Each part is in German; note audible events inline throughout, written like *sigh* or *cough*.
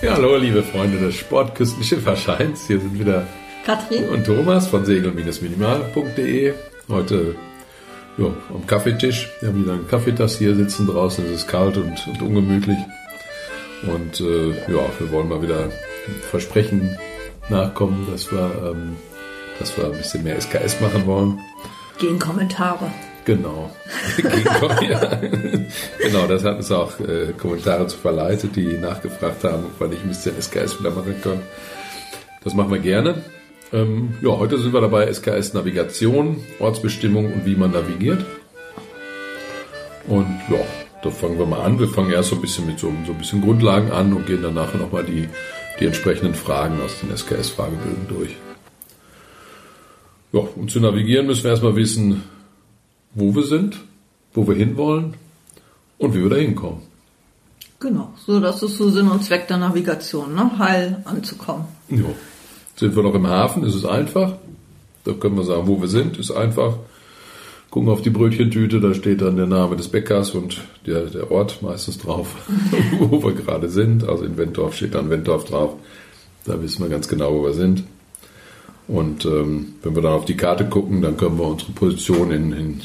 Ja, hallo liebe Freunde des Sportküstenschifferscheins. Hier sind wieder Katrin und Thomas von segel-minimal.de. Heute ja, am Kaffeetisch. Wir haben wieder einen Kaffeetass hier sitzen draußen. Es ist kalt und, und ungemütlich. Und äh, ja, wir wollen mal wieder Versprechen nachkommen, dass wir, ähm, dass wir ein bisschen mehr SKS machen wollen. gegen Kommentare. Genau. *laughs* genau, das hat uns auch äh, Kommentare zu verleitet, die nachgefragt haben, ob wir nicht ein bisschen SKS wieder machen können. Das machen wir gerne. Ähm, ja, heute sind wir dabei SKS Navigation, Ortsbestimmung und wie man navigiert. Und ja, da fangen wir mal an. Wir fangen erst so ein bisschen mit so, so ein bisschen Grundlagen an und gehen dann nachher nochmal die, die entsprechenden Fragen aus den SKS-Fragebögen durch. Ja, um zu navigieren müssen wir erstmal wissen, wo wir sind, wo wir hinwollen und wie wir da hinkommen. Genau, so das ist so Sinn und Zweck der Navigation, ne? heil anzukommen. Ja. Sind wir noch im Hafen, ist es einfach. Da können wir sagen, wo wir sind, ist einfach. Gucken auf die Brötchentüte, da steht dann der Name des Bäckers und der, der Ort meistens drauf, *laughs* wo wir gerade sind. Also in Wentorf steht dann Wentorf drauf. Da wissen wir ganz genau, wo wir sind. Und ähm, wenn wir dann auf die Karte gucken, dann können wir unsere Position in, in,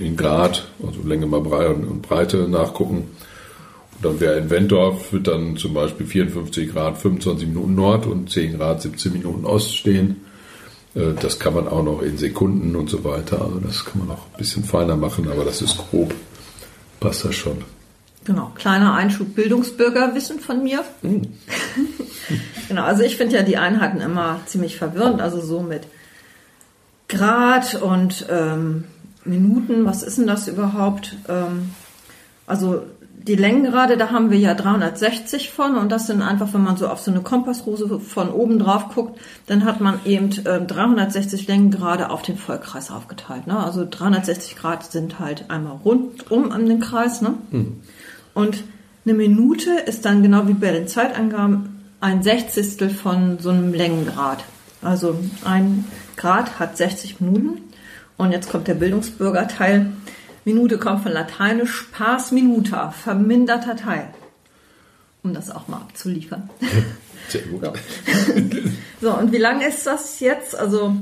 in, Grad, also Länge mal Breite und Breite nachgucken. Und dann wäre in Wentorf, wird dann zum Beispiel 54 Grad 25 Minuten Nord und 10 Grad 17 Minuten Ost stehen. Äh, das kann man auch noch in Sekunden und so weiter. Also das kann man auch ein bisschen feiner machen, aber das ist grob. Passt das schon. Genau, kleiner Einschub Bildungsbürgerwissen von mir. Hm. *laughs* genau, also ich finde ja die Einheiten immer ziemlich verwirrend, also so mit Grad und ähm, Minuten, was ist denn das überhaupt? Ähm, also die Längengrade, da haben wir ja 360 von und das sind einfach, wenn man so auf so eine Kompassrose von oben drauf guckt, dann hat man eben äh, 360 Längengrade auf den Vollkreis aufgeteilt. Ne? Also 360 Grad sind halt einmal rundum an den Kreis. Ne? Hm. Und eine Minute ist dann genau wie bei den Zeitangaben ein Sechzigstel von so einem Längengrad. Also ein Grad hat 60 Minuten. Und jetzt kommt der Bildungsbürgerteil. Minute kommt von Lateinisch pars minuta, verminderter Teil. Um das auch mal abzuliefern. *laughs* Sehr gut. So. *laughs* so, und wie lang ist das jetzt? Also,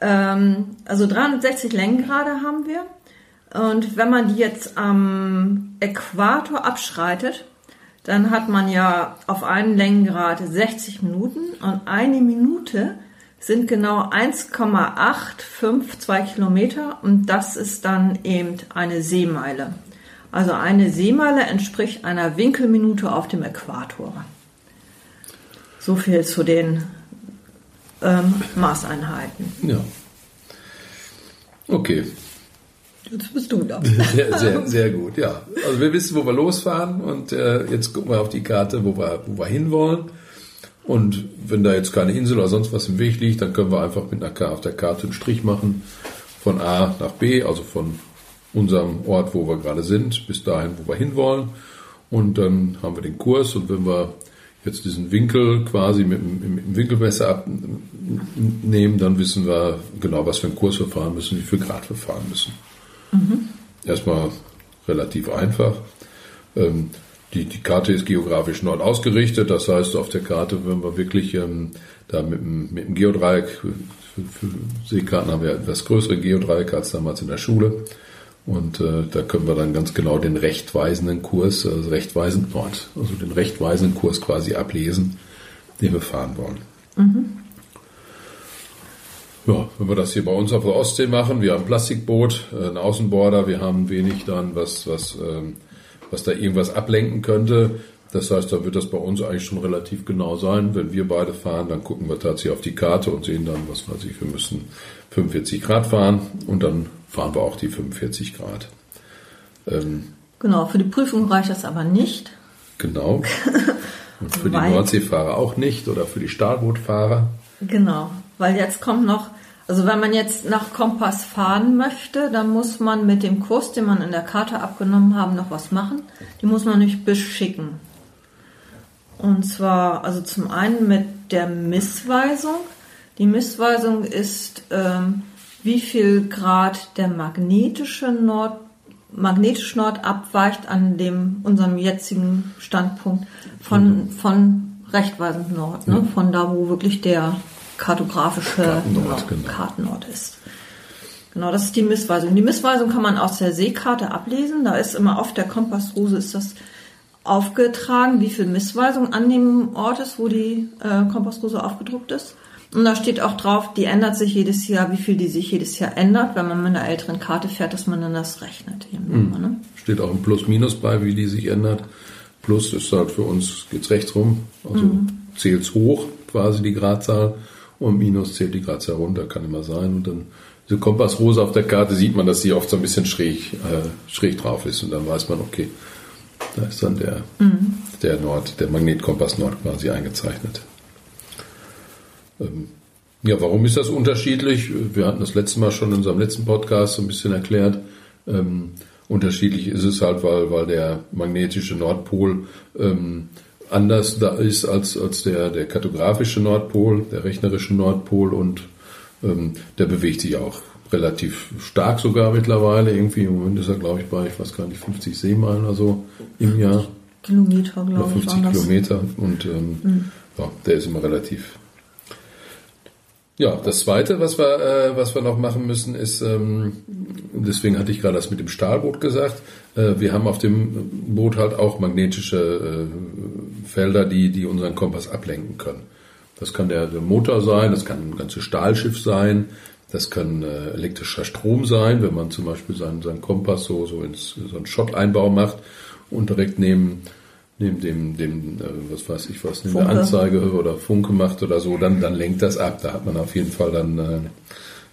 ähm, also 360 Längengrade haben wir. Und wenn man die jetzt am Äquator abschreitet, dann hat man ja auf einen Längengrad 60 Minuten und eine Minute sind genau 1,852 Kilometer und das ist dann eben eine Seemeile. Also eine Seemeile entspricht einer Winkelminute auf dem Äquator. So viel zu den ähm, Maßeinheiten. Ja. Okay. Jetzt bist du da. *laughs* Sehr, sehr, sehr gut, ja. Also wir wissen, wo wir losfahren und äh, jetzt gucken wir auf die Karte, wo wir, wo wir hinwollen. Und wenn da jetzt keine Insel oder sonst was im Weg liegt, dann können wir einfach mit einer Karte auf der Karte einen Strich machen von A nach B, also von unserem Ort, wo wir gerade sind, bis dahin, wo wir hinwollen. Und dann haben wir den Kurs und wenn wir jetzt diesen Winkel quasi mit dem, Winkelmesser abnehmen, dann wissen wir genau, was für einen Kurs wir fahren müssen, wie viel Grad wir fahren müssen. Mhm. Erstmal relativ einfach. Ähm, die, die Karte ist geografisch nord ausgerichtet, das heißt, auf der Karte, wenn wir wirklich ähm, da mit, dem- mit dem Geodreieck, für, für Seekarten haben wir etwas größere Geodreiecke als damals in der Schule. Und äh, da können wir dann ganz genau den rechtweisenden Kurs, also rechtweisend Nord, also den rechtweisenden Kurs quasi ablesen, den wir fahren wollen. Ja, wenn wir das hier bei uns auf der Ostsee machen, wir haben ein Plastikboot, äh, ein Außenborder, wir haben wenig dann, was, was, ähm, was da irgendwas ablenken könnte. Das heißt, da wird das bei uns eigentlich schon relativ genau sein. Wenn wir beide fahren, dann gucken wir tatsächlich auf die Karte und sehen dann, was weiß ich, wir müssen 45 Grad fahren und dann fahren wir auch die 45 Grad. Ähm, Genau, für die Prüfung reicht das aber nicht. genau. *laughs* Und für die Nordseefahrer auch nicht oder für die Stahlbootfahrer. Genau, weil jetzt kommt noch, also wenn man jetzt nach Kompass fahren möchte, dann muss man mit dem Kurs, den man in der Karte abgenommen haben, noch was machen. Die muss man nicht beschicken. Und zwar, also zum einen mit der Missweisung. Die Missweisung ist, ähm, wie viel Grad der magnetische Nord, magnetisch Nord abweicht an dem, unserem jetzigen Standpunkt von, mhm. von rechtweisend Nord, ne? Von da, wo wirklich der kartografische Kartennord, Nord, genau. Kartennord ist. Genau, das ist die Missweisung. Die Missweisung kann man aus der Seekarte ablesen. Da ist immer auf der Kompassrose ist das aufgetragen, wie viel Missweisung an dem Ort ist, wo die äh, Kompassrose aufgedruckt ist. Und da steht auch drauf, die ändert sich jedes Jahr, wie viel die sich jedes Jahr ändert, wenn man mit einer älteren Karte fährt, dass man dann das rechnet. Mhm. Ne? Steht auch ein Plus-Minus bei, wie die sich ändert. Plus ist halt für uns, geht's rechts rum, also mhm. zählt's hoch, quasi die Gradzahl, und Minus zählt die Gradzahl runter, kann immer sein. Und dann diese Kompassrose auf der Karte sieht man, dass sie oft so ein bisschen schräg, äh, schräg drauf ist. Und dann weiß man, okay, da ist dann der, mhm. der Nord, der Magnetkompass Nord quasi eingezeichnet. Ähm, ja, warum ist das unterschiedlich? Wir hatten das letzte Mal schon in unserem letzten Podcast so ein bisschen erklärt. Ähm, unterschiedlich ist es halt, weil, weil der magnetische Nordpol ähm, anders da ist als, als der, der kartografische Nordpol, der rechnerische Nordpol und ähm, der bewegt sich auch relativ stark sogar mittlerweile. Irgendwie im Moment ist er, glaube ich, bei, ich weiß gar nicht, 50 Seemeilen oder so im Jahr. Kilometer, glaube ich. 50 Kilometer und ähm, mhm. ja, der ist immer relativ. Ja, das zweite, was wir, äh, was wir noch machen müssen, ist, ähm, deswegen hatte ich gerade das mit dem Stahlboot gesagt, äh, wir haben auf dem Boot halt auch magnetische äh, Felder, die, die unseren Kompass ablenken können. Das kann der, der Motor sein, das kann ein ganzes Stahlschiff sein, das kann äh, elektrischer Strom sein, wenn man zum Beispiel seinen, seinen Kompass so, so ins so einen Schott-Einbau macht und direkt neben, neben dem, dem äh, was weiß ich was, neben Funke. der Anzeige oder Funke macht oder so, dann, dann lenkt das ab. Da hat man auf jeden Fall dann, äh,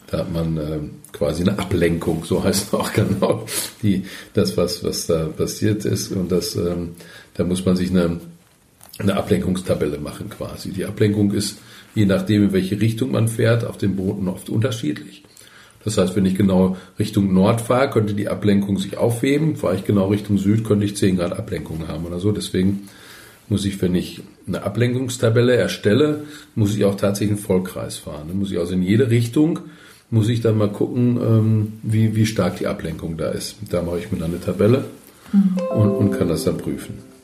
da hat man äh, quasi eine Ablenkung, so heißt es auch *laughs* genau, die, das, was, was da passiert ist. Und das, ähm, da muss man sich eine, eine Ablenkungstabelle machen quasi. Die Ablenkung ist je nachdem, in welche Richtung man fährt, auf den Booten oft unterschiedlich. Das heißt, wenn ich genau Richtung Nord fahre, könnte die Ablenkung sich aufheben. Fahre ich genau Richtung Süd, könnte ich 10 Grad Ablenkung haben oder so. Deswegen muss ich, wenn ich eine Ablenkungstabelle erstelle, muss ich auch tatsächlich einen Vollkreis fahren. Dann muss ich also in jede Richtung, muss ich dann mal gucken, ähm, wie, wie stark die Ablenkung da ist. Da mache ich mir dann eine Tabelle mhm. und, und kann das dann prüfen.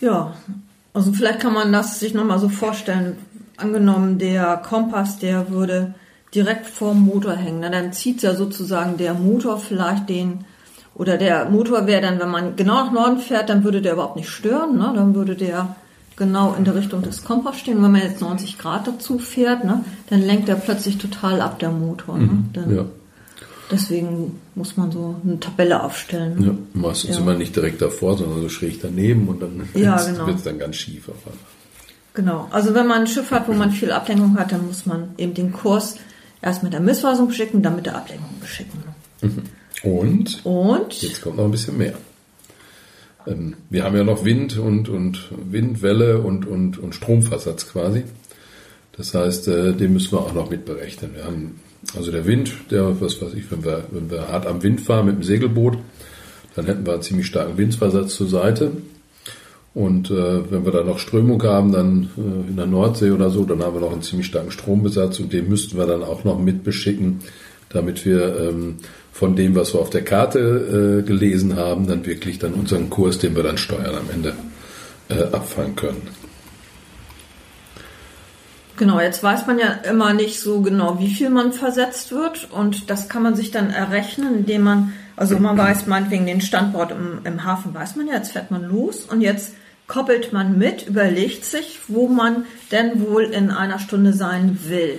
Ja, also vielleicht kann man das sich nochmal so vorstellen. Angenommen, der Kompass, der würde direkt vorm Motor hängen. dann zieht ja sozusagen der Motor vielleicht den, oder der Motor wäre dann, wenn man genau nach Norden fährt, dann würde der überhaupt nicht stören. Ne? Dann würde der genau in der Richtung des Kompass stehen. Wenn man jetzt 90 Grad dazu fährt, ne, dann lenkt er plötzlich total ab, der Motor. Ne? Mhm, dann, ja. Deswegen muss man so eine Tabelle aufstellen. Ja, meistens ja. immer nicht direkt davor, sondern so schräg daneben und dann ja, genau. wird es dann ganz schief. Genau. Also wenn man ein Schiff hat, wo man viel Ablenkung hat, dann muss man eben den Kurs erst mit der Missweisung beschicken, dann mit der Ablenkung beschicken. Mhm. Und? Und? Jetzt kommt noch ein bisschen mehr. Ähm, wir haben ja noch Wind und, und Windwelle und, und, und Stromversatz quasi. Das heißt, äh, den müssen wir auch noch mitberechnen. Wir haben also der Wind, der, was weiß ich, wenn wir, wenn wir hart am Wind fahren mit dem Segelboot, dann hätten wir einen ziemlich starken Windversatz zur Seite. Und äh, wenn wir da noch Strömung haben, dann äh, in der Nordsee oder so, dann haben wir noch einen ziemlich starken Strombesatz und den müssten wir dann auch noch mitbeschicken, damit wir ähm, von dem, was wir auf der Karte äh, gelesen haben, dann wirklich dann unseren Kurs, den wir dann steuern, am Ende äh, abfahren können. Genau, jetzt weiß man ja immer nicht so genau, wie viel man versetzt wird und das kann man sich dann errechnen, indem man, also man weiß meinetwegen den Standort im, im Hafen, weiß man ja, jetzt fährt man los und jetzt koppelt man mit, überlegt sich, wo man denn wohl in einer Stunde sein will.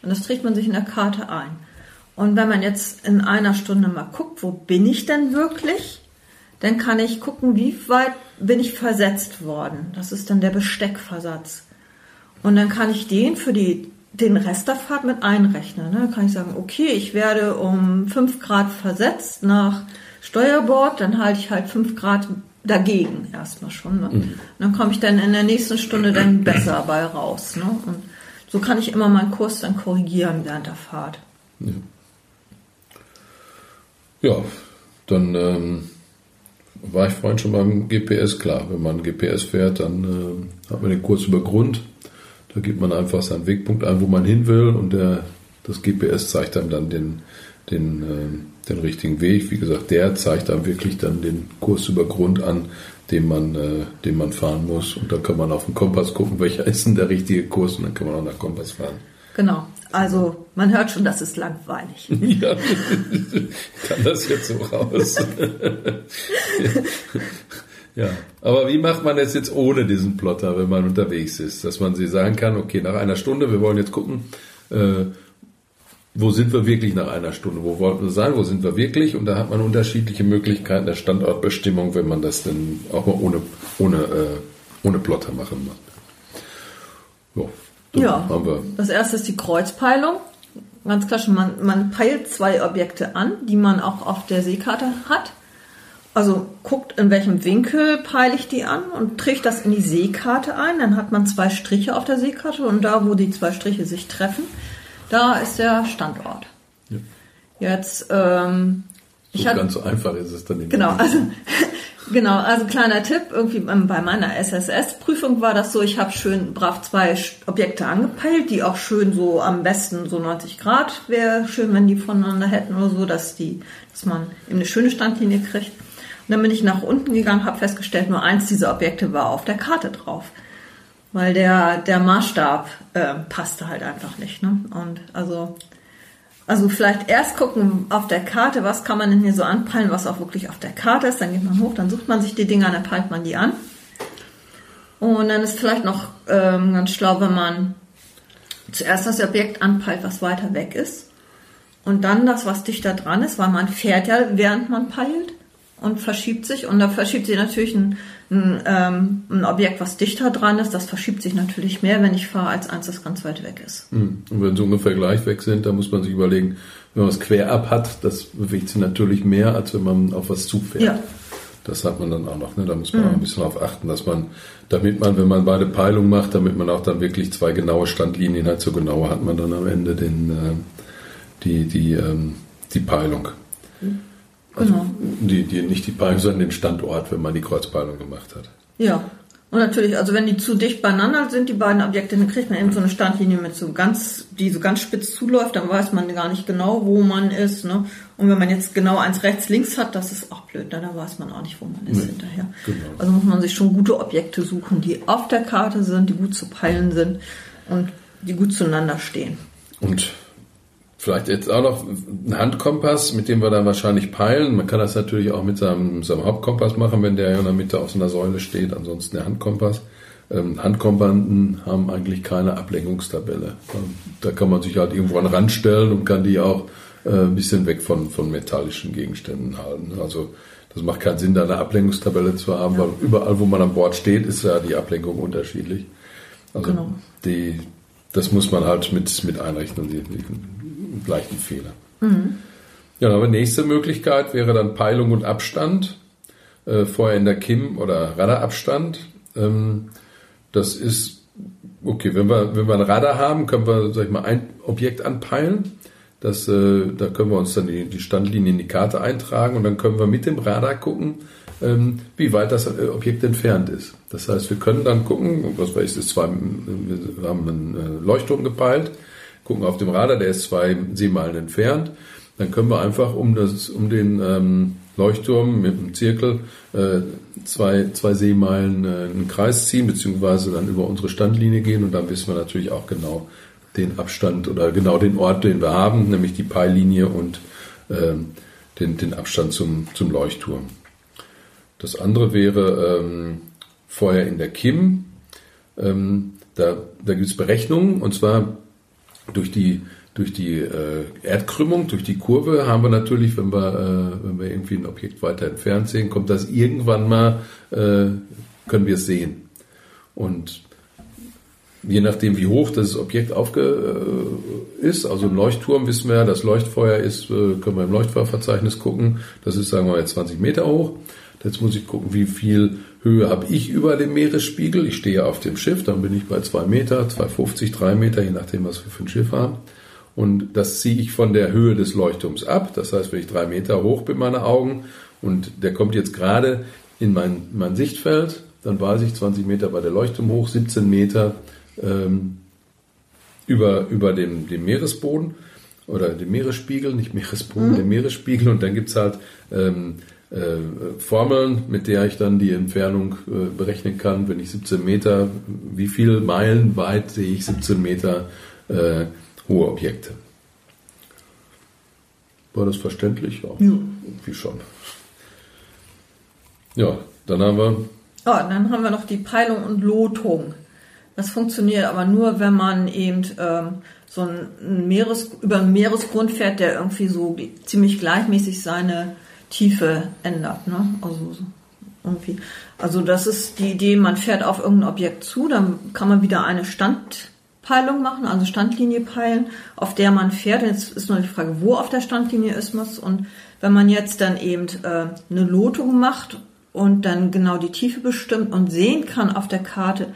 Und das trägt man sich in der Karte ein. Und wenn man jetzt in einer Stunde mal guckt, wo bin ich denn wirklich, dann kann ich gucken, wie weit bin ich versetzt worden. Das ist dann der Besteckversatz. Und dann kann ich den für die, den Rest der Fahrt mit einrechnen. Ne? Dann kann ich sagen, okay, ich werde um 5 Grad versetzt nach Steuerbord, dann halte ich halt 5 Grad dagegen erstmal schon. Ne? Mhm. dann komme ich dann in der nächsten Stunde dann besser bei raus. Ne? Und so kann ich immer meinen Kurs dann korrigieren während der Fahrt. Ja, ja dann ähm, war ich vorhin schon beim GPS, klar. Wenn man GPS fährt, dann äh, hat man den Kurs über Grund. Da gibt man einfach seinen Wegpunkt ein, wo man hin will und der, das GPS zeigt einem dann den, den, äh, den richtigen Weg. Wie gesagt, der zeigt einem wirklich dann den Kurs über Grund an, den man, äh, den man fahren muss. Und dann kann man auf den Kompass gucken, welcher ist denn der richtige Kurs und dann kann man auch nach Kompass fahren. Genau. Also man hört schon, das ist langweilig. *laughs* ja, *laughs* kann das jetzt so raus. *laughs* ja, aber wie macht man es jetzt ohne diesen Plotter, wenn man unterwegs ist? Dass man sich sagen kann, okay, nach einer Stunde, wir wollen jetzt gucken, äh, wo sind wir wirklich nach einer Stunde? Wo wollten wir sein? Wo sind wir wirklich? Und da hat man unterschiedliche Möglichkeiten der Standortbestimmung, wenn man das dann auch mal ohne, ohne, äh, ohne Plotter machen macht. So. Ja, das erste ist die Kreuzpeilung. Ganz klar schon, man, man peilt zwei Objekte an, die man auch auf der Seekarte hat. Also guckt, in welchem Winkel peile ich die an und trägt das in die Seekarte ein. Dann hat man zwei Striche auf der Seekarte und da, wo die zwei Striche sich treffen, da ist der Standort. Ja. Jetzt, ähm, so ich ganz so einfach ist es dann nicht. Genau, also *laughs* Genau, also kleiner Tipp, irgendwie bei meiner SSS-Prüfung war das so, ich habe schön brav zwei Objekte angepeilt, die auch schön so am besten so 90 Grad wäre schön, wenn die voneinander hätten oder so, dass die, dass man eben eine schöne Standlinie kriegt. Und dann bin ich nach unten gegangen, habe festgestellt, nur eins dieser Objekte war auf der Karte drauf. Weil der, der Maßstab äh, passte halt einfach nicht. Ne? Und also also vielleicht erst gucken auf der Karte, was kann man denn hier so anpeilen, was auch wirklich auf der Karte ist. Dann geht man hoch, dann sucht man sich die Dinger, dann peilt man die an. Und dann ist vielleicht noch ähm, ganz schlau, wenn man zuerst das Objekt anpeilt, was weiter weg ist. Und dann das, was dichter dran ist, weil man fährt ja, während man peilt und verschiebt sich. Und da verschiebt sich natürlich ein, ein, ähm, ein, Objekt, was dichter dran ist, das verschiebt sich natürlich mehr, wenn ich fahre, als eins, das ganz weit weg ist. Hm. Und wenn sie ungefähr gleich weg sind, dann muss man sich überlegen, wenn man es quer ab hat, das bewegt sich natürlich mehr, als wenn man auf was zufährt. Ja. Das hat man dann auch noch. Ne? Da muss man mhm. auch ein bisschen darauf achten, dass man, damit man, wenn man beide Peilungen macht, damit man auch dann wirklich zwei genaue Standlinien hat, so genau hat man dann am Ende den, äh, die, die, ähm, die Peilung. Also genau. die, die, nicht die Peilung, sondern den Standort, wenn man die Kreuzpeilung gemacht hat. Ja. Und natürlich, also wenn die zu dicht beieinander sind, die beiden Objekte, dann kriegt man eben so eine Standlinie mit so ganz, die so ganz spitz zuläuft, dann weiß man gar nicht genau, wo man ist. Ne? Und wenn man jetzt genau eins rechts, links hat, das ist auch blöd, ne? dann weiß man auch nicht, wo man ist nee, hinterher. Genau. Also muss man sich schon gute Objekte suchen, die auf der Karte sind, die gut zu peilen sind und die gut zueinander stehen. Und Vielleicht jetzt auch noch ein Handkompass, mit dem wir dann wahrscheinlich peilen. Man kann das natürlich auch mit seinem, seinem Hauptkompass machen, wenn der in der Mitte auf so einer Säule steht. Ansonsten der Handkompass. Ähm, Handkompassen haben eigentlich keine Ablenkungstabelle. Ähm, da kann man sich halt irgendwo an den Rand stellen und kann die auch äh, ein bisschen weg von, von metallischen Gegenständen halten. Also das macht keinen Sinn, da eine Ablenkungstabelle zu haben, weil überall, wo man an Bord steht, ist ja die Ablenkung unterschiedlich. Also genau. die, das muss man halt mit, mit einrechnen, die, die leichten Fehler. Mhm. Ja, aber nächste Möglichkeit wäre dann Peilung und Abstand. Äh, vorher in der Kim oder Radarabstand. Ähm, das ist, okay, wenn wir, wenn wir ein Radar haben, können wir, sag ich mal, ein Objekt anpeilen. Das, äh, da können wir uns dann die, die Standlinie in die Karte eintragen und dann können wir mit dem Radar gucken, ähm, wie weit das äh, Objekt entfernt ist. Das heißt, wir können dann gucken, was weiß ich, ist zwei, wir haben einen äh, Leuchtturm gepeilt, gucken auf dem Radar, der ist zwei Seemeilen entfernt. Dann können wir einfach um, das, um den ähm, Leuchtturm mit dem Zirkel äh, zwei, zwei Seemeilen äh, einen Kreis ziehen, beziehungsweise dann über unsere Standlinie gehen und dann wissen wir natürlich auch genau den Abstand oder genau den Ort, den wir haben, nämlich die Peillinie und äh, den, den Abstand zum, zum Leuchtturm. Das andere wäre ähm, vorher in der Kim. Ähm, da da gibt es Berechnungen und zwar durch die durch die äh, Erdkrümmung, durch die Kurve haben wir natürlich, wenn wir, äh, wenn wir irgendwie ein Objekt weiter entfernt sehen, kommt das irgendwann mal, äh, können wir es sehen. Und je nachdem, wie hoch das Objekt aufge äh, ist, also im Leuchtturm wissen wir, das Leuchtfeuer ist, äh, können wir im Leuchtfeuerverzeichnis gucken, das ist, sagen wir jetzt 20 Meter hoch. Jetzt muss ich gucken, wie viel Höhe habe ich über dem Meeresspiegel. Ich stehe auf dem Schiff, dann bin ich bei zwei Meter, 2,50, drei Meter, je nachdem, was wir für ein Schiff haben. Und das ziehe ich von der Höhe des Leuchtturms ab. Das heißt, wenn ich drei Meter hoch bin, meine Augen, und der kommt jetzt gerade in mein, mein Sichtfeld, dann weiß ich 20 Meter bei der Leuchtturm hoch, 17 Meter ähm, über, über dem, dem Meeresboden oder dem Meeresspiegel, nicht Meeresboden, mhm. dem Meeresspiegel und dann gibt es halt ähm, äh, Formeln, mit der ich dann die Entfernung äh, berechnen kann, wenn ich 17 Meter, wie viele Meilen weit sehe ich 17 Meter äh, hohe Objekte. War das verständlich? Ja, ja. irgendwie schon. Ja, dann haben wir. Oh, dann haben wir noch die Peilung und Lotung. Das funktioniert aber nur, wenn man eben ähm, so ein Meeres, über einen Meeresgrund fährt, der irgendwie so ziemlich gleichmäßig seine Tiefe ändert. Ne? Also irgendwie. Also das ist die Idee, man fährt auf irgendein Objekt zu, dann kann man wieder eine Standpeilung machen, also Standlinie peilen, auf der man fährt. Jetzt ist nur die Frage, wo auf der Standlinie ist man Und wenn man jetzt dann eben äh, eine Lotung macht und dann genau die Tiefe bestimmt und sehen kann auf der Karte,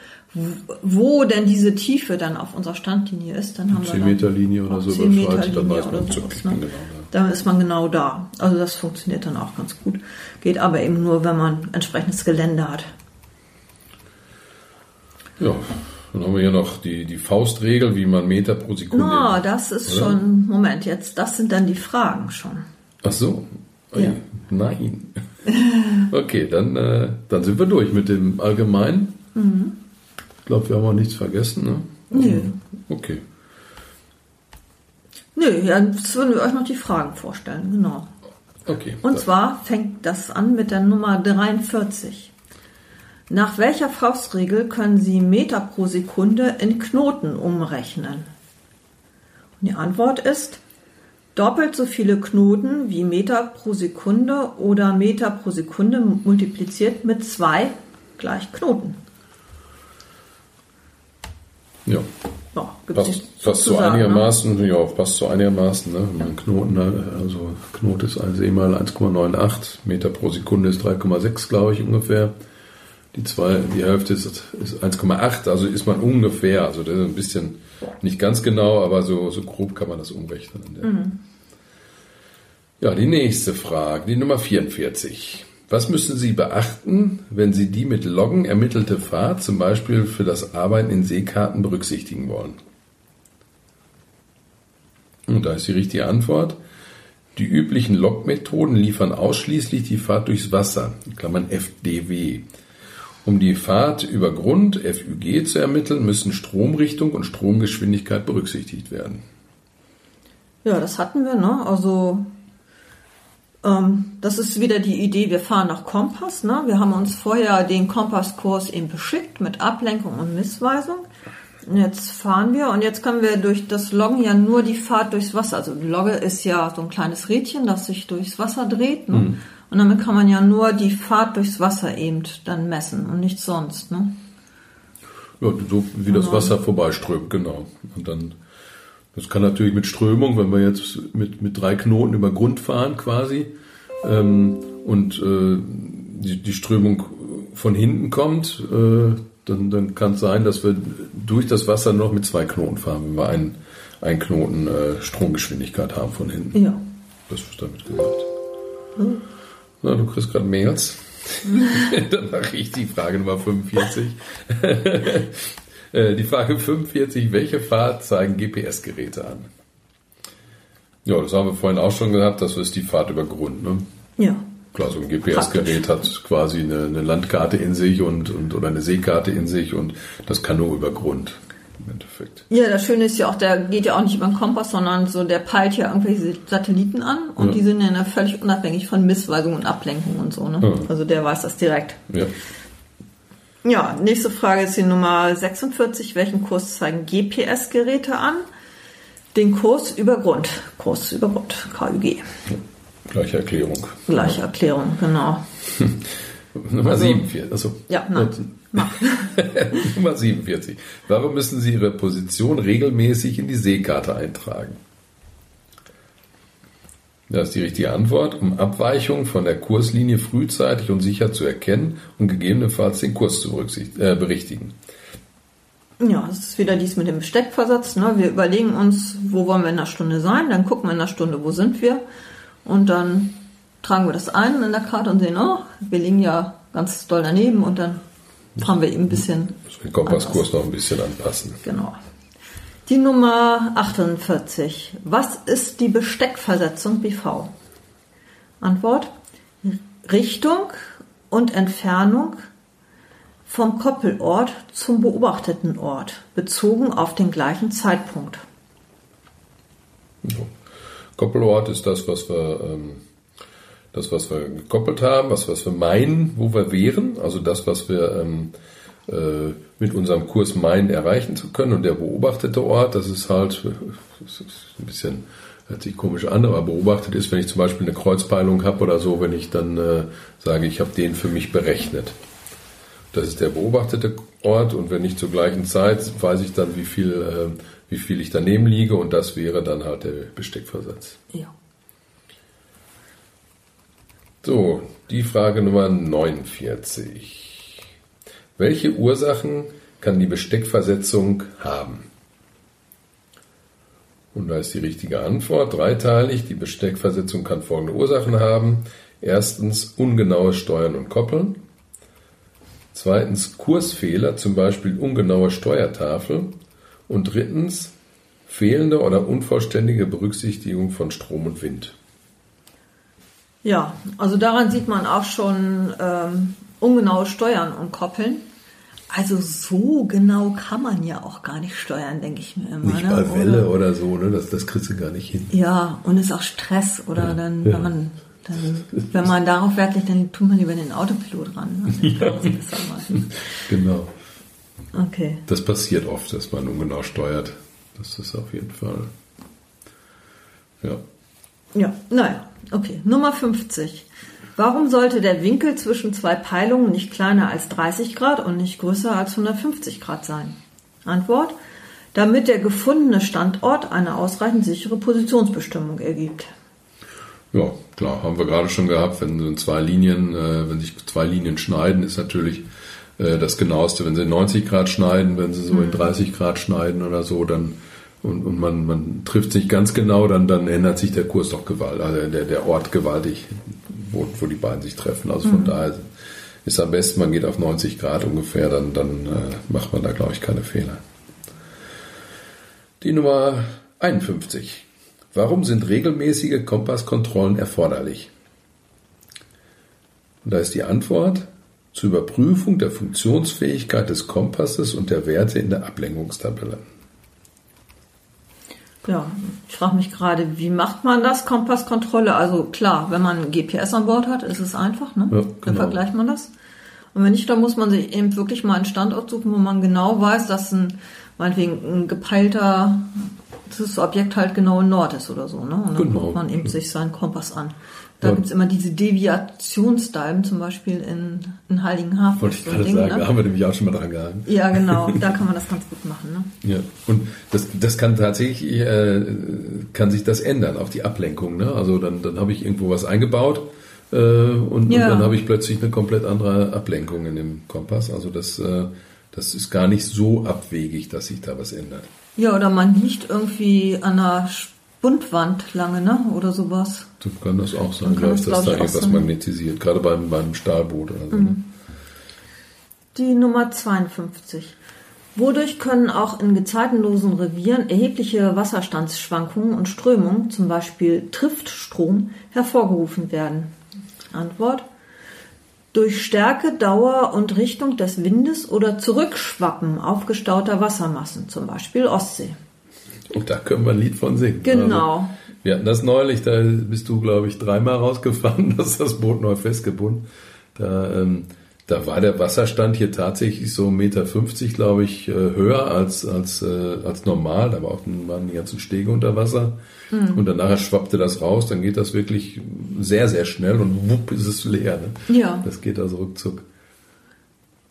wo denn diese Tiefe dann auf unserer Standlinie ist, dann haben 10 wir 10 Meter Linie oder so überschreitet, dann weiß man sowas, ne? genau da. ist man genau da. Also das funktioniert dann auch ganz gut. Geht aber eben nur, wenn man entsprechendes Gelände hat. Ja, dann haben wir hier noch die, die Faustregel, wie man Meter pro Sekunde. Na, no, das ist oder? schon, Moment, jetzt, das sind dann die Fragen schon. Ach so. Ja. Nein. *laughs* Okay, dann, äh, dann sind wir durch mit dem Allgemeinen. Mhm. Ich glaube, wir haben auch nichts vergessen. Ne? Also, Nö. Nö, jetzt würden wir euch noch die Fragen vorstellen, genau. Okay. Und zwar fängt das an mit der Nummer 43. Nach welcher Faustregel können Sie Meter pro Sekunde in Knoten umrechnen? Und die Antwort ist doppelt so viele Knoten wie Meter pro Sekunde oder Meter pro Sekunde multipliziert mit 2 gleich Knoten. Ja. Ja passt, passt so einigermaßen, ne? ja, passt so einigermaßen, ne? Mein Knoten, ne? also Knoten ist 1 e mal 1,98, Meter pro Sekunde ist 3,6, glaube ich, ungefähr. Die zwei, die Hälfte ist, ist 1,8, also ist man ungefähr, also das ist ein bisschen, nicht ganz genau, aber so, so grob kann man das umrechnen. Mhm. Ja, die nächste Frage, die Nummer 44. Was müssen Sie beachten, wenn Sie die mit Loggen ermittelte Fahrt zum Beispiel für das Arbeiten in Seekarten berücksichtigen wollen? Und da ist die richtige Antwort. Die üblichen Logmethoden liefern ausschließlich die Fahrt durchs Wasser, Klammern FDW. Um die Fahrt über Grund, FÜG, zu ermitteln, müssen Stromrichtung und Stromgeschwindigkeit berücksichtigt werden. Ja, das hatten wir, ne? Also ähm, das ist wieder die Idee, wir fahren nach Kompass. Ne? Wir haben uns vorher den Kompasskurs eben beschickt mit Ablenkung und Missweisung. Und jetzt fahren wir und jetzt können wir durch das Loggen ja nur die Fahrt durchs Wasser. Also die Logge ist ja so ein kleines Rädchen, das sich durchs Wasser dreht. Ne? Mhm. Und damit kann man ja nur die Fahrt durchs Wasser eben dann messen und nichts sonst. Ne? Ja, so wie das genau. Wasser vorbeiströmt, genau. Und dann das kann natürlich mit Strömung, wenn wir jetzt mit, mit drei Knoten über Grund fahren quasi ähm, und äh, die, die Strömung von hinten kommt, äh, dann, dann kann es sein, dass wir durch das Wasser noch mit zwei Knoten fahren, wenn wir einen, einen Knoten äh, Stromgeschwindigkeit haben von hinten. Ja. Das ist damit gesagt. Hm. Na, du kriegst gerade Mails. *laughs* *laughs* dann mache ich die Frage Nummer 45. Äh, die Frage 45, welche Fahrt zeigen GPS-Geräte an? Ja, das haben wir vorhin auch schon gehabt, das ist die Fahrt über Grund. Ne? Ja. Klar, so ein GPS-Gerät hat quasi eine, eine, Landkarte in sich und, und oder eine Seekarte in sich und das kann nur über Grund im Endeffekt. Ja, das Schöne ist ja auch, der geht ja auch nicht über den Kompass, sondern so der peilt ja irgendwelche Satelliten an und ja. die sind ja völlig unabhängig von Missweisung und Ablenkung und so. Ne? Ja. Also der weiß das direkt. Ja. Ja, nächste Frage ist die Nummer 46. Welchen Kurs zeigen GPS-Geräte an? Den Kurs über Grund. Kurs über Grund, KÜG. Gleiche Erklärung. Gleiche Erklärung, genau. *laughs* Nummer also, 47. Also, ja, nein. *laughs* Nummer 47. Warum müssen Sie Ihre Position regelmäßig in die Seekarte eintragen? Das ist die richtige Antwort, um Abweichungen von der Kurslinie frühzeitig und sicher zu erkennen und gegebenenfalls den Kurs zu äh, berichtigen. Ja, es ist wieder dies mit dem Steckversatz. Ne? Wir überlegen uns, wo wollen wir in einer Stunde sein, dann gucken wir in einer Stunde, wo sind wir und dann tragen wir das ein in der Karte und sehen, oh, wir liegen ja ganz doll daneben und dann fahren wir eben ein bisschen. Den Kompasskurs noch ein bisschen anpassen. Genau. Die Nummer 48. Was ist die Besteckversetzung BV? Antwort. Richtung und Entfernung vom Koppelort zum beobachteten Ort, bezogen auf den gleichen Zeitpunkt. Koppelort ist das, was wir, ähm, das, was wir gekoppelt haben, was, was wir meinen, wo wir wären, also das, was wir ähm, äh, mit unserem Kurs meinen erreichen zu können. Und der beobachtete Ort, das ist halt das ist ein bisschen hört sich komisch an, aber beobachtet ist, wenn ich zum Beispiel eine Kreuzpeilung habe oder so, wenn ich dann äh, sage, ich habe den für mich berechnet. Das ist der beobachtete Ort und wenn ich zur gleichen Zeit weiß ich dann, wie viel, äh, wie viel ich daneben liege und das wäre dann halt der Besteckversatz. Ja. So, die Frage Nummer 49. Welche Ursachen kann die Besteckversetzung haben? Und da ist die richtige Antwort dreiteilig. Die Besteckversetzung kann folgende Ursachen haben. Erstens ungenaues Steuern und Koppeln. Zweitens Kursfehler, zum Beispiel ungenaue Steuertafel. Und drittens fehlende oder unvollständige Berücksichtigung von Strom und Wind. Ja, also daran sieht man auch schon ähm, ungenaue Steuern und Koppeln. Also so genau kann man ja auch gar nicht steuern, denke ich mir immer. Nicht ne? bei Welle oder, oder, so, ne? Das, das kriegst du gar nicht hin. Ja, und ist auch Stress oder ja, dann, ja. wenn man dann, wenn man darauf Wert legt, dann tut man lieber den Autopilot ran. Also ja. *laughs* genau. Okay. Das passiert oft, dass man ungenau steuert. Das ist auf jeden Fall. Ja. Ja, naja, okay. Nummer 50. Warum sollte der Winkel zwischen zwei Peilungen nicht kleiner als 30 Grad und nicht größer als 150 Grad sein? Antwort, damit der gefundene Standort eine ausreichend sichere Positionsbestimmung ergibt. Ja, klar, haben wir gerade schon gehabt, wenn zwei Linien, äh, wenn sich zwei Linien schneiden, ist natürlich äh, das genaueste, wenn sie 90 Grad schneiden, wenn sie so in 30 mhm. Grad schneiden oder so, dann und, und man, man trifft sich ganz genau, dann, dann ändert sich der Kurs doch gewaltig, also der, der Ort gewaltig wo, wo die beiden sich treffen. Also von mhm. daher ist am besten, man geht auf 90 Grad ungefähr, dann, dann äh, macht man da, glaube ich, keine Fehler. Die Nummer 51. Warum sind regelmäßige Kompasskontrollen erforderlich? Und da ist die Antwort zur Überprüfung der Funktionsfähigkeit des Kompasses und der Werte in der Ablenkungstabelle. Ja, ich frage mich gerade, wie macht man das, Kompasskontrolle? Also klar, wenn man GPS an Bord hat, ist es einfach, ne? Ja, genau. Dann vergleicht man das. Und wenn nicht, dann muss man sich eben wirklich mal einen Standort suchen, wo man genau weiß, dass ein, meinetwegen ein gepeilter das Objekt halt genau in Nord ist oder so, ne? Und dann genau. guckt man eben sich seinen Kompass an. Da ja. es immer diese Deviationsdalben, zum Beispiel in, in Heiligenhafen. Wollte ich gerade Ding, sagen, ne? da haben wir nämlich auch schon mal dran gehangen. Ja, genau, da kann man das *laughs* ganz gut machen. Ne? Ja, und das, das kann tatsächlich, äh, kann sich das ändern auf die Ablenkung. Ne? Also dann, dann habe ich irgendwo was eingebaut äh, und, ja. und, dann habe ich plötzlich eine komplett andere Ablenkung in dem Kompass. Also das, äh, das ist gar nicht so abwegig, dass sich da was ändert. Ja, oder man liegt irgendwie an einer Buntwand lange, ne? Oder sowas. So kann das auch sein, ja, dass das da irgendwas magnetisiert, gerade beim, beim Stahlboot oder so. Mhm. Die Nummer 52. Wodurch können auch in gezeitenlosen Revieren erhebliche Wasserstandsschwankungen und Strömungen, zum Beispiel Triftstrom, hervorgerufen werden? Antwort. Durch Stärke, Dauer und Richtung des Windes oder Zurückschwappen aufgestauter Wassermassen, zum Beispiel Ostsee. Und da können wir ein Lied von singen. Genau. Also, wir hatten das neulich, da bist du, glaube ich, dreimal rausgefahren, *laughs* dass das Boot neu festgebunden. Da, ähm, da war der Wasserstand hier tatsächlich so 1,50 Meter, glaube ich, äh, höher als, als, äh, als normal. Da war auch, waren die ganzen Stege unter Wasser. Mhm. Und danach schwappte das raus, dann geht das wirklich sehr, sehr schnell und wupp ist es leer. Ne? Ja. Das geht also ruckzuck.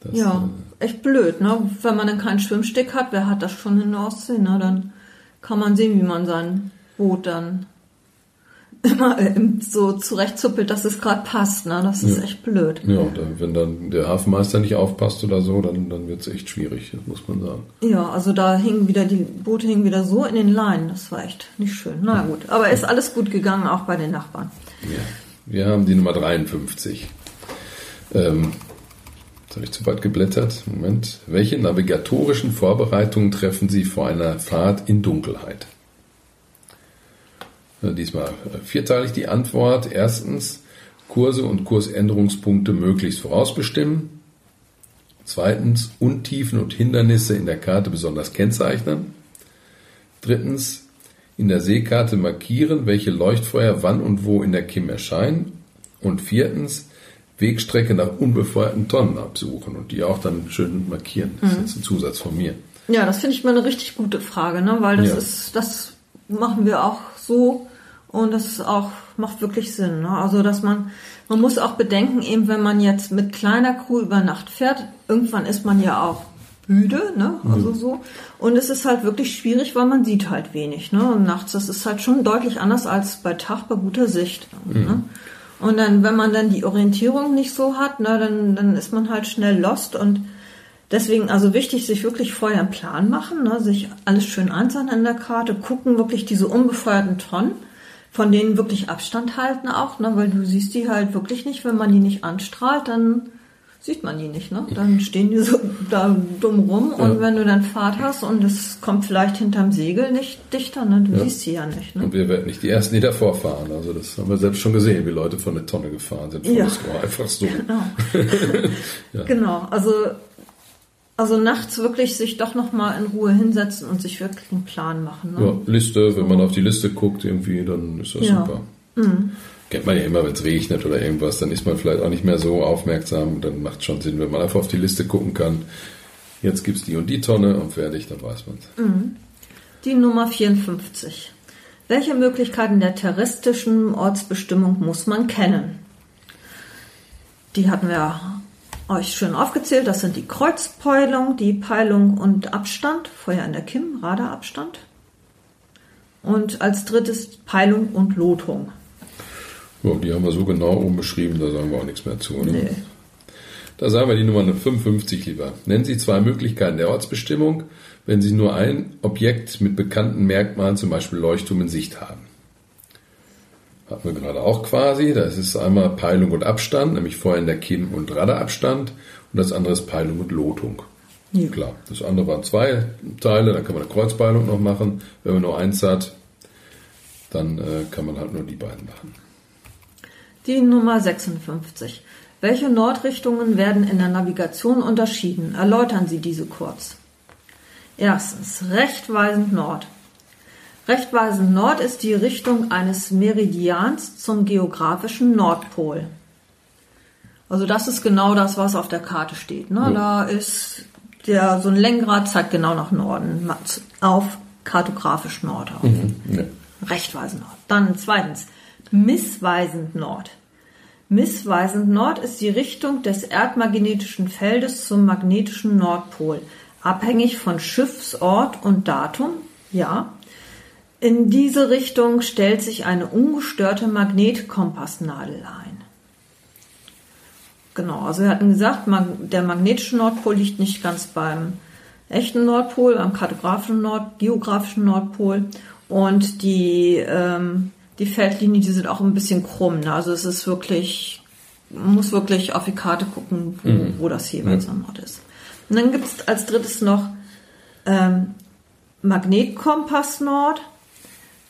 Das, ja, äh, echt blöd, ne? Wenn man dann keinen Schwimmstick hat, wer hat das schon in der Ostsee, ne? Dann kann man sehen, wie man sein Boot dann immer so zurechtzuppelt, dass es gerade passt. Ne? Das ist ja. echt blöd. Ja, wenn dann der Hafenmeister nicht aufpasst oder so, dann, dann wird es echt schwierig, muss man sagen. Ja, also da hingen wieder, die Boote hingen wieder so in den Leinen. Das war echt nicht schön. Na gut, aber ist alles gut gegangen, auch bei den Nachbarn. Ja. Wir haben die Nummer 53. Ähm, jetzt habe ich zu weit geblättert. Moment. Welche navigatorischen Vorbereitungen treffen Sie vor einer Fahrt in Dunkelheit? Diesmal äh, vierteilig die Antwort. Erstens, Kurse und Kursänderungspunkte möglichst vorausbestimmen. Zweitens, Untiefen und Hindernisse in der Karte besonders kennzeichnen. Drittens, in der Seekarte markieren, welche Leuchtfeuer wann und wo in der Kim erscheinen. Und viertens, Wegstrecke nach unbefeuerten Tonnen absuchen und die auch dann schön markieren. Das ist mhm. jetzt ein Zusatz von mir. Ja, das finde ich mal eine richtig gute Frage, ne? weil das ja. ist, das machen wir auch so und das ist auch macht wirklich Sinn. Ne? Also dass man man muss auch bedenken, eben wenn man jetzt mit kleiner Crew über Nacht fährt, irgendwann ist man ja auch müde, ne? Also mhm. so. Und es ist halt wirklich schwierig, weil man sieht halt wenig, ne? Und nachts, das ist halt schon deutlich anders als bei Tag bei guter Sicht. Mhm. Und dann, wenn man dann die Orientierung nicht so hat, ne, dann, dann ist man halt schnell lost und deswegen also wichtig, sich wirklich vorher einen Plan machen, ne, sich alles schön einzahlen in der Karte, gucken wirklich diese unbefeuerten Tonnen, von denen wirklich Abstand halten auch, ne, weil du siehst die halt wirklich nicht, wenn man die nicht anstrahlt, dann sieht man die nicht, ne? Dann stehen die so da dumm rum und wenn du dann Fahrt hast und es kommt vielleicht hinterm Segel nicht dichter, ne? Du ja. siehst sie ja nicht, ne? Und wir werden nicht die Ersten, die davor fahren. Also das haben wir selbst schon gesehen, wie Leute von der Tonne gefahren sind. ja. Das war einfach so. Genau. *laughs* ja. Genau. Also also nachts wirklich sich doch nochmal in Ruhe hinsetzen und sich wirklich einen Plan machen. Ne? Ja, Liste, wenn man auf die Liste guckt, irgendwie, dann ist das ja. super. Mhm kennt man ja immer, wenn es regnet oder irgendwas, dann ist man vielleicht auch nicht mehr so aufmerksam. Dann macht es schon Sinn, wenn man einfach auf die Liste gucken kann. Jetzt gibt es die und die Tonne und fertig, dann weiß man es. Mhm. Die Nummer 54. Welche Möglichkeiten der terroristischen Ortsbestimmung muss man kennen? Die hatten wir euch schön aufgezählt. Das sind die Kreuzpeilung, die Peilung und Abstand, Feuer in der Kim, Radarabstand. Und als drittes Peilung und Lotung. Ja, die haben wir so genau umbeschrieben, da sagen wir auch nichts mehr zu. Ne? Nee. Da sagen wir die Nummer 55 lieber. Nennen Sie zwei Möglichkeiten der Ortsbestimmung, wenn Sie nur ein Objekt mit bekannten Merkmalen, zum Beispiel Leuchtturm in Sicht haben. Hatten wir gerade auch quasi. Das ist einmal Peilung und Abstand, nämlich vorhin der Kim- und Radarabstand. Und das andere ist Peilung und Lotung. Ja. Klar, das andere waren zwei Teile, dann kann man eine Kreuzpeilung noch machen. Wenn man nur eins hat, dann äh, kann man halt nur die beiden machen. Die Nummer 56. Welche Nordrichtungen werden in der Navigation unterschieden? Erläutern Sie diese kurz. Erstens, rechtweisend Nord. Rechtweisend Nord ist die Richtung eines Meridians zum geografischen Nordpol. Also das ist genau das, was auf der Karte steht. Ne? Ja. Da ist der so ein Längengrad zeigt genau nach Norden auf kartografisch Nord auf. Mhm. Ja. Rechtweisend Nord. Dann zweitens Missweisend Nord. Missweisend Nord ist die Richtung des erdmagnetischen Feldes zum magnetischen Nordpol, abhängig von Schiffsort und Datum, ja. In diese Richtung stellt sich eine ungestörte Magnetkompassnadel ein. Genau, also wir hatten gesagt, der magnetische Nordpol liegt nicht ganz beim echten Nordpol, am kartografischen Nord, geografischen Nordpol und die ähm, die Feldlinien, die sind auch ein bisschen krumm. Ne? Also es ist wirklich, man muss wirklich auf die Karte gucken, wo, mhm. wo das jeweils mhm. am Ort ist. Und dann gibt es als drittes noch ähm, Magnetkompass Nord.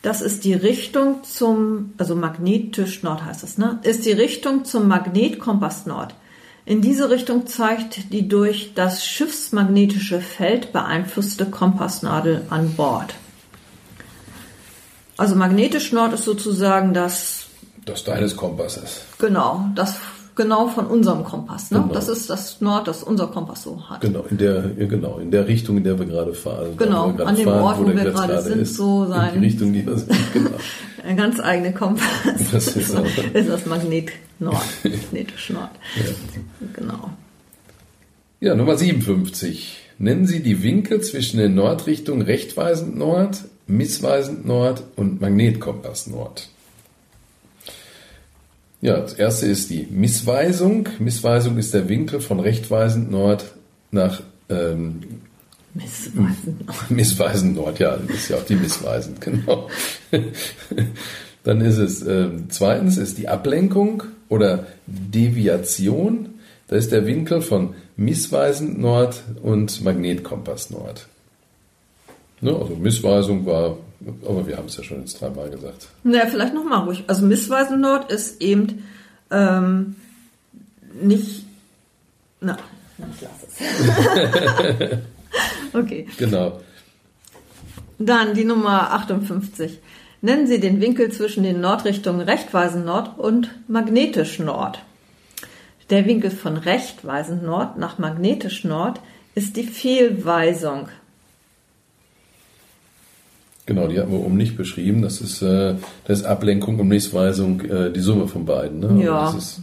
Das ist die Richtung zum, also magnetisch Nord heißt das, ne? Ist die Richtung zum Magnetkompass Nord. In diese Richtung zeigt die durch das schiffsmagnetische Feld beeinflusste Kompassnadel an Bord. Also magnetisch Nord ist sozusagen das. Das deines Kompasses. Genau, das genau von unserem Kompass. Ne? Genau. Das ist das Nord, das unser Kompass so hat. Genau, in der, genau, in der Richtung, in der wir gerade fahren. Genau, an dem fahren, Ort, wo, wo wir gerade sind, ist, so sein. In die Richtung, die wir sind, genau. *laughs* Ein ganz eigener Kompass. Das ist, so, ist das Magnet Nord, *laughs* magnetisch Nord. Ja. Genau. Ja, Nummer 57. Nennen Sie die Winkel zwischen den Nordrichtungen rechtweisend Nord, missweisend Nord und Magnetkompass Nord. Ja, das erste ist die Missweisung. Missweisung ist der Winkel von rechtweisend Nord nach ähm, Missweisend Nord. *laughs* Missweisend Nord, ja, das ist ja auch die Missweisend, *laughs* genau. Dann ist es äh, zweitens ist die Ablenkung oder Deviation. Da ist der Winkel von missweisend Nord und Magnetkompass Nord. Ne, also Missweisung war, aber wir haben es ja schon jetzt dreimal gesagt. Naja, vielleicht nochmal ruhig. Also missweisend Nord ist eben ähm, nicht. Na, ich lasse es. *laughs* okay. Genau. Dann die Nummer 58. Nennen Sie den Winkel zwischen den Nordrichtungen rechtweisend Nord und magnetisch Nord. Der Winkel von rechtweisend Nord nach magnetisch Nord ist die Fehlweisung. Genau, die hatten wir oben nicht beschrieben. Das ist, äh, das ist Ablenkung und Missweisung äh, die Summe von beiden. Ne? Ja. Das ist,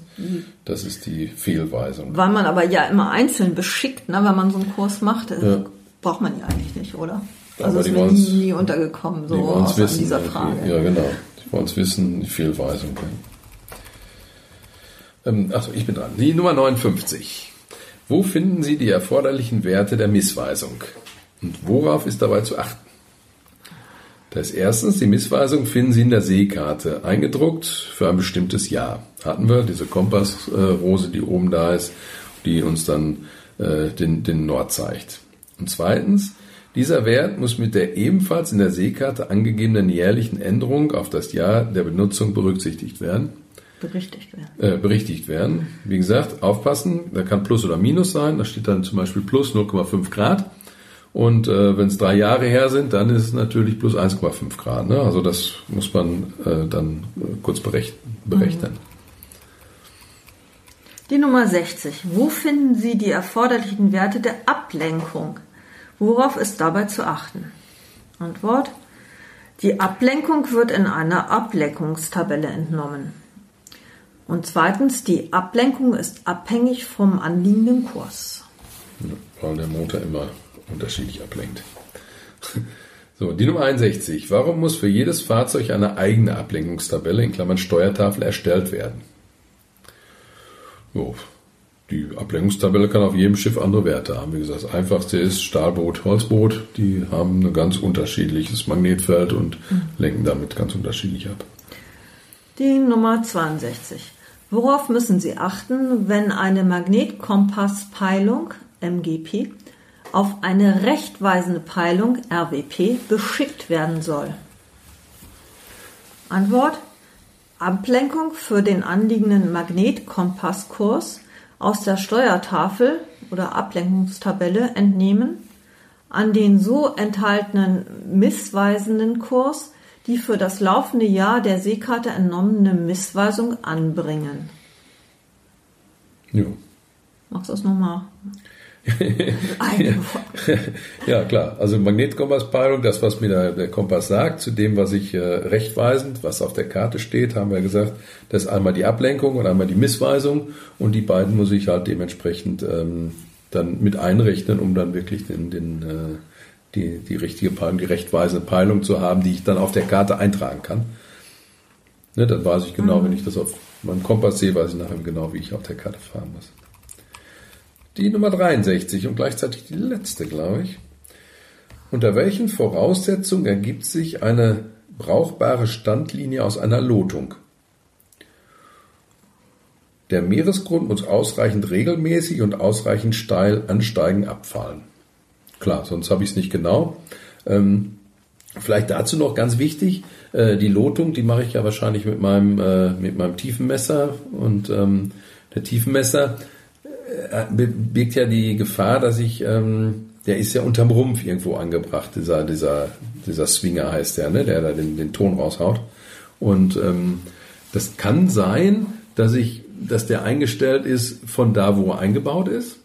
das ist die Fehlweisung. Weil man aber ja immer einzeln beschickt, ne, wenn man so einen Kurs macht, das Ja. braucht man ja eigentlich nicht, oder? Aber Also ist die mir nie, nie untergekommen, so Die an wissen. dieser irgendwie. Frage. Ja, genau. Die wollen es wissen, die Fehlweisung. Ja. Ähm, achso, ich bin dran. Die Nummer 59. Wo finden Sie die erforderlichen Werte der Missweisung? Und worauf ist dabei zu achten? Das ist erstens, die Missweisung finden Sie in der Seekarte, eingedruckt für ein bestimmtes Jahr. Hatten wir diese Kompassrose, die oben da ist, die uns dann äh, den, den Nord zeigt. Und zweitens, dieser Wert muss mit der ebenfalls in der Seekarte angegebenen jährlichen Änderung auf das Jahr der Benutzung berücksichtigt werden Berichtigt werden. äh, berichtigt werden. Wie gesagt, aufpassen, da kann Plus oder Minus sein. Da steht dann zum Beispiel plus 0,5 Grad. Und äh, wenn es drei Jahre her sind, dann ist es natürlich plus 1,5 Grad. Ne? Also das muss man äh, dann äh, kurz berech berechnen. Die Nummer 60. Wo finden Sie die erforderlichen Werte der Ablenkung? Worauf ist dabei zu achten? Antwort. Die Ablenkung wird in einer Ablenkungstabelle entnommen. Und zweitens, die Ablenkung ist abhängig vom anliegenden Kurs. Ja, weil der Motor immer unterschiedlich ablenkt. *laughs* So, die Nummer 61. Warum muss für jedes Fahrzeug eine eigene Ablenkungstabelle in Klammern Steuertafel erstellt werden? So, die Ablenkungstabelle kann auf jedem Schiff andere Werte haben. Wie gesagt, das einfachste ist Stahlboot, Holzboot. Die haben ein ganz unterschiedliches Magnetfeld und lenken damit ganz unterschiedlich ab. Die Nummer 62. Worauf müssen Sie achten, wenn eine Magnetkompasspeilung MGP auf eine rechtweisende Peilung RWP beschickt werden soll? Antwort. Ablenkung für den anliegenden Magnetkompasskurs aus der Steuertafel oder Ablenkungstabelle entnehmen, an den so enthaltenen missweisenden Kurs die für das laufende Jahr der Seekarte entnommene Missweisung anbringen. Jo. Magst du das nochmal? Ja, klar. Also Magnetkompasspeilung, das, was mir der, der Kompass sagt, zu dem, was ich äh, rechtweisend, was auf der Karte steht, haben wir gesagt, das ist einmal die Ablenkung und einmal die Missweisung und die beiden muss ich halt dementsprechend ähm, dann mit einrechnen, um dann wirklich den, den, äh, die, die richtige Peilung, die rechtweisende Peilung zu haben, die ich dann auf der Karte eintragen kann. Ne, dann weiß ich genau, wenn ich das auf meinem Kompass sehe, weiß ich nachher genau, wie ich auf der Karte fahren muss. Die Nummer 63 und gleichzeitig die letzte, glaube ich. Unter welchen Voraussetzungen ergibt sich eine brauchbare Standlinie aus einer Lotung? Der Meeresgrund muss ausreichend regelmäßig und ausreichend steil ansteigen, abfallen. Klar, sonst habe ich es nicht genau. Ähm, vielleicht dazu noch ganz wichtig, äh, die Lotung, die mache ich ja wahrscheinlich mit meinem, äh, mit meinem Tiefenmesser und ähm, der Tiefenmesser birgt ja die Gefahr, dass ich, ähm, der ist ja unterm Rumpf irgendwo angebracht, dieser, dieser, dieser Swinger heißt der, ne, der da den, den Ton raushaut. Und ähm, das kann sein, dass ich, dass der eingestellt ist von da, wo er eingebaut ist.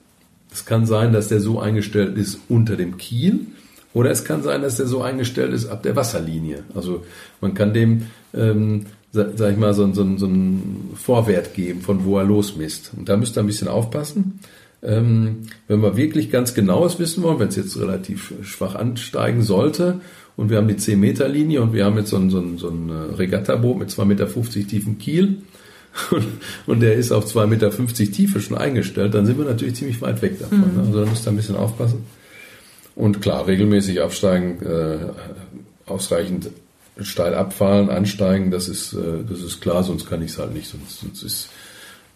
Es kann sein, dass der so eingestellt ist unter dem Kiel. Oder es kann sein, dass der so eingestellt ist ab der Wasserlinie. Also man kann dem, ähm, sag, ich mal, so, so, so einen Vorwert geben, von wo er losmisst. Und da müsst ihr ein bisschen aufpassen. Ähm, wenn wir wirklich ganz genaues wissen wollen, wenn es jetzt relativ schwach ansteigen sollte und wir haben die 10-Meter-Linie und wir haben jetzt so ein, so ein, so ein Regattaboot mit 2,50 Meter tiefen Kiel und, *laughs* und der ist auf 2,50 Meter Tiefe schon eingestellt, dann sind wir natürlich ziemlich weit weg davon. Ne? Also da müsst ihr ein bisschen aufpassen. Und klar, regelmäßig absteigen, äh, ausreichend steil abfallen, ansteigen, das ist, äh, das ist klar, sonst kann ich es halt nicht. Sonst, sonst ist,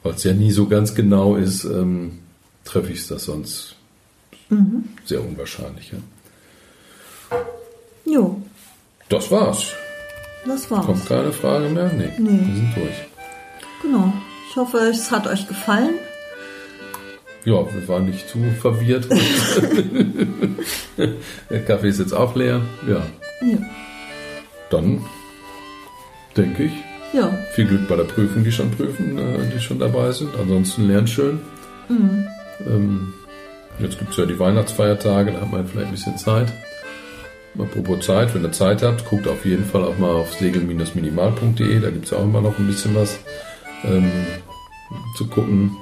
weil es ja nie so ganz genau ist, ähm, treffe ich es das sonst mhm. sehr unwahrscheinlich. Ja. Jo. Das war's. Das war's. Kommt keine Frage mehr? Nee, nee. wir sind durch. Genau. Ich hoffe, es hat euch gefallen. Ja, wir waren nicht zu verwirrt. *laughs* Der Kaffee ist jetzt auch leer. Ja. ja. Dann denke ich. Ja. Viel Glück bei der Prüfung, die schon prüfen, äh, die schon dabei sind. Ansonsten lernt schön. Mhm. Ähm, jetzt gibt es ja die Weihnachtsfeiertage, da hat man vielleicht ein bisschen Zeit. Apropos Zeit, wenn ihr Zeit habt, guckt auf jeden Fall auch mal auf segel-minimal.de, da gibt es auch immer noch ein bisschen was ähm, zu gucken.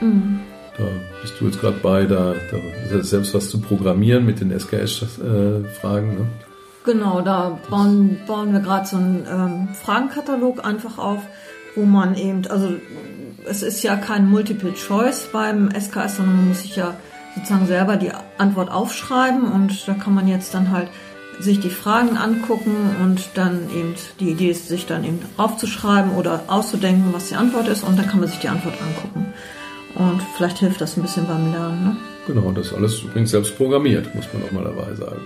Mhm. Da bist du jetzt gerade bei, da, da selbst was zu programmieren mit den SKS-Fragen. Äh, ne? Genau, da bauen, bauen wir gerade so einen ähm, Fragenkatalog einfach auf, wo man eben, also es ist ja kein Multiple Choice beim SKS, sondern man muss sich ja sozusagen selber die Antwort aufschreiben und da kann man jetzt dann halt sich die Fragen angucken und dann eben die Idee ist, sich dann eben aufzuschreiben oder auszudenken, was die Antwort ist und dann kann man sich die Antwort angucken. Und vielleicht hilft das ein bisschen beim Lernen. Ne? Genau, das ist alles übrigens selbst programmiert, muss man auch mal dabei sagen.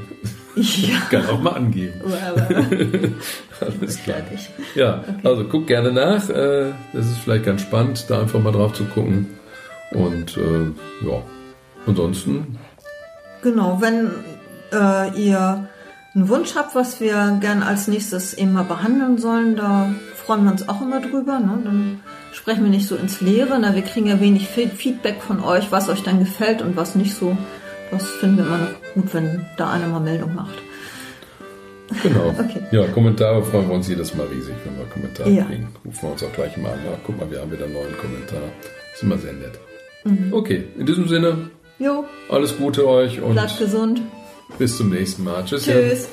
Ja. Kann auch mal angeben. *laughs* alles klar. Ja, okay. also guck gerne nach. Äh, das ist vielleicht ganz spannend, da einfach mal drauf zu gucken. Und äh, ja, ansonsten. Genau, wenn äh, ihr einen Wunsch habt, was wir gern als nächstes eben mal behandeln sollen, da freuen wir uns auch immer drüber. Ne? Dann sprechen wir nicht so ins Leere. Na, wir kriegen ja wenig Feedback von euch, was euch dann gefällt und was nicht so. Das finden wir immer noch gut, wenn da einer mal Meldung macht. Genau. *laughs* okay. Ja, Kommentare freuen wir uns jedes Mal riesig, wenn wir Kommentare ja. kriegen. Rufen wir uns auch gleich mal an. Na, guck mal, wir haben wieder einen neuen Kommentar. Ist immer sehr nett. Mhm. Okay, in diesem Sinne. Jo. Alles Gute euch und. Bleibt gesund. Bis zum nächsten Mal. Tschüss. Tschüss.